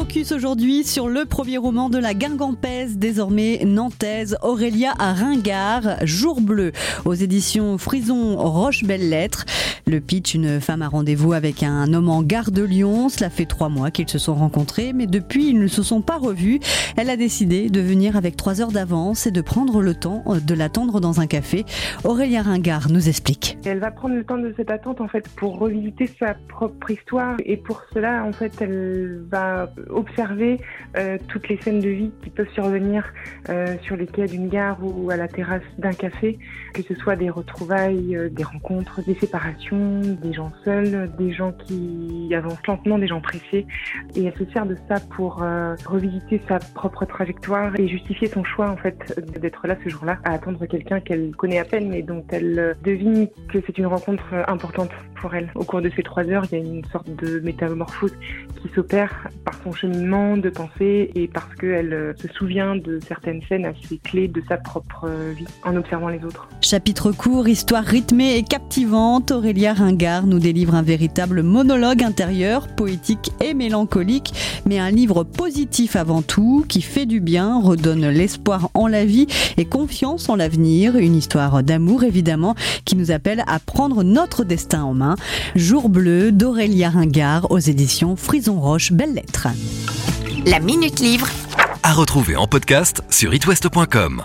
Focus aujourd'hui sur le premier roman de la Guingampèse, désormais nantaise, Aurélia à Ringard, Jour bleu, aux éditions Frison Roche Belle Lettre. Le pitch, une femme a rendez-vous avec un homme en gare de Lyon. Cela fait trois mois qu'ils se sont rencontrés, mais depuis, ils ne se sont pas revus. Elle a décidé de venir avec trois heures d'avance et de prendre le temps de l'attendre dans un café. Aurélia Ringard nous explique. Elle va prendre le temps de cette attente, en fait, pour revisiter sa propre histoire. Et pour cela, en fait, elle va observer euh, toutes les scènes de vie qui peuvent survenir euh, sur les quais d'une gare ou à la terrasse d'un café, que ce soit des retrouvailles, euh, des rencontres, des séparations, des gens seuls, des gens qui avancent lentement, des gens pressés. Et elle se sert de ça pour revisiter sa propre trajectoire et justifier son choix en fait d'être là ce jour-là, à attendre quelqu'un qu'elle connaît à peine mais dont elle devine que c'est une rencontre importante pour elle. Au cours de ces trois heures, il y a une sorte de métamorphose qui s'opère par son cheminement de pensée et parce qu'elle euh, se souvient de certaines scènes assez clés de sa propre euh, vie en observant les autres. Chapitre court, histoire rythmée et captivante, Aurélia Ringard nous délivre un véritable monologue intérieur, poétique et mélancolique, mais un livre positif avant tout, qui fait du bien, redonne l'espoir en la vie et confiance en l'avenir, une histoire d'amour évidemment qui nous appelle à prendre notre destin en main. Jour bleu d'Aurélia Ringard aux éditions Frison Roche Belle Lettre. La Minute Livre. À retrouver en podcast sur itwest.com.